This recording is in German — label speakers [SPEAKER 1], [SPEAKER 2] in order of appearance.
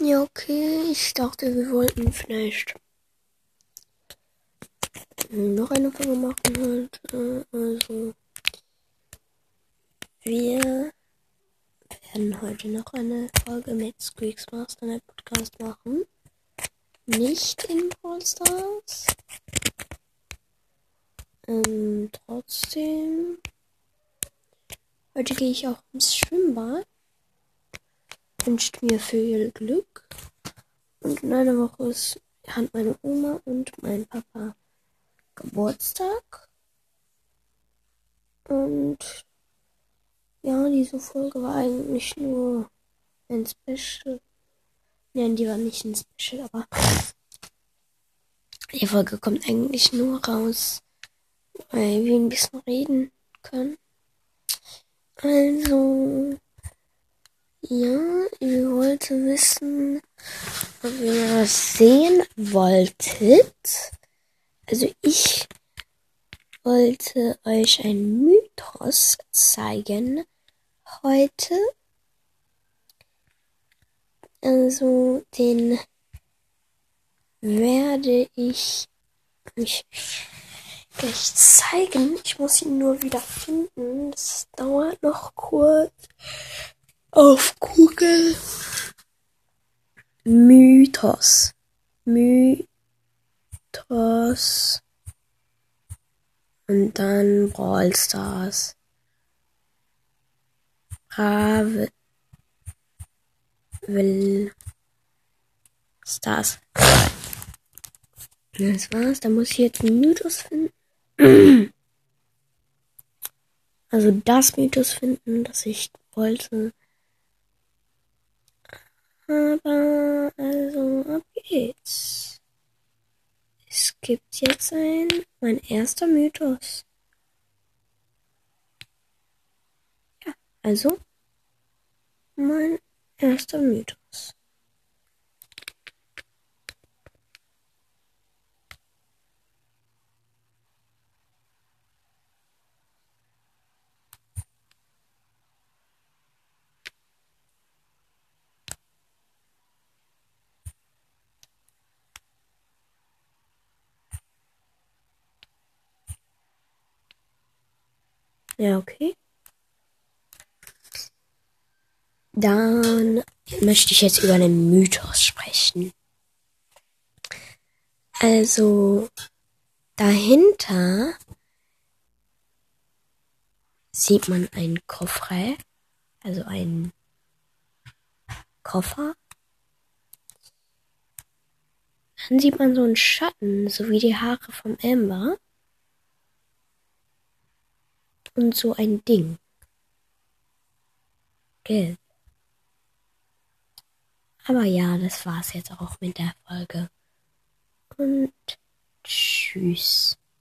[SPEAKER 1] Ja, okay. Ich dachte, wir wollten vielleicht noch eine Folge machen heute. Also, wir werden heute noch eine Folge mit Squeaks Master Net Podcast machen. Nicht in Brawl Stars. Ähm, trotzdem. Heute gehe ich auch ins Schwimmbad. Wünscht mir viel Glück. Und in einer Woche ist, hat meine Oma und mein Papa Geburtstag. Und ja, diese Folge war eigentlich nur ein Special. Nein, die war nicht ein Special, aber die Folge kommt eigentlich nur raus, weil wir ein bisschen reden können. Also, ja, ich wollte wissen, ob ihr was sehen wolltet. Also ich wollte euch einen Mythos zeigen heute. Also den werde ich euch gleich zeigen. Ich muss ihn nur wieder finden. Das dauert noch kurz. Auf Google. Mythos. Mythos. Und dann Brawl Stars. Brave. Will. Stars. Das war's. Da muss ich jetzt Mythos finden. Also das Mythos finden, das ich wollte. Aber also ab geht's. Es gibt jetzt ein mein erster Mythos. Ja, also mein erster Mythos. Ja, okay. Dann möchte ich jetzt über einen Mythos sprechen. Also, dahinter sieht man einen Koffer, also einen Koffer. Dann sieht man so einen Schatten, so wie die Haare vom Amber. Und so ein Ding. Gelb. Aber ja, das war's jetzt auch mit der Folge. Und tschüss.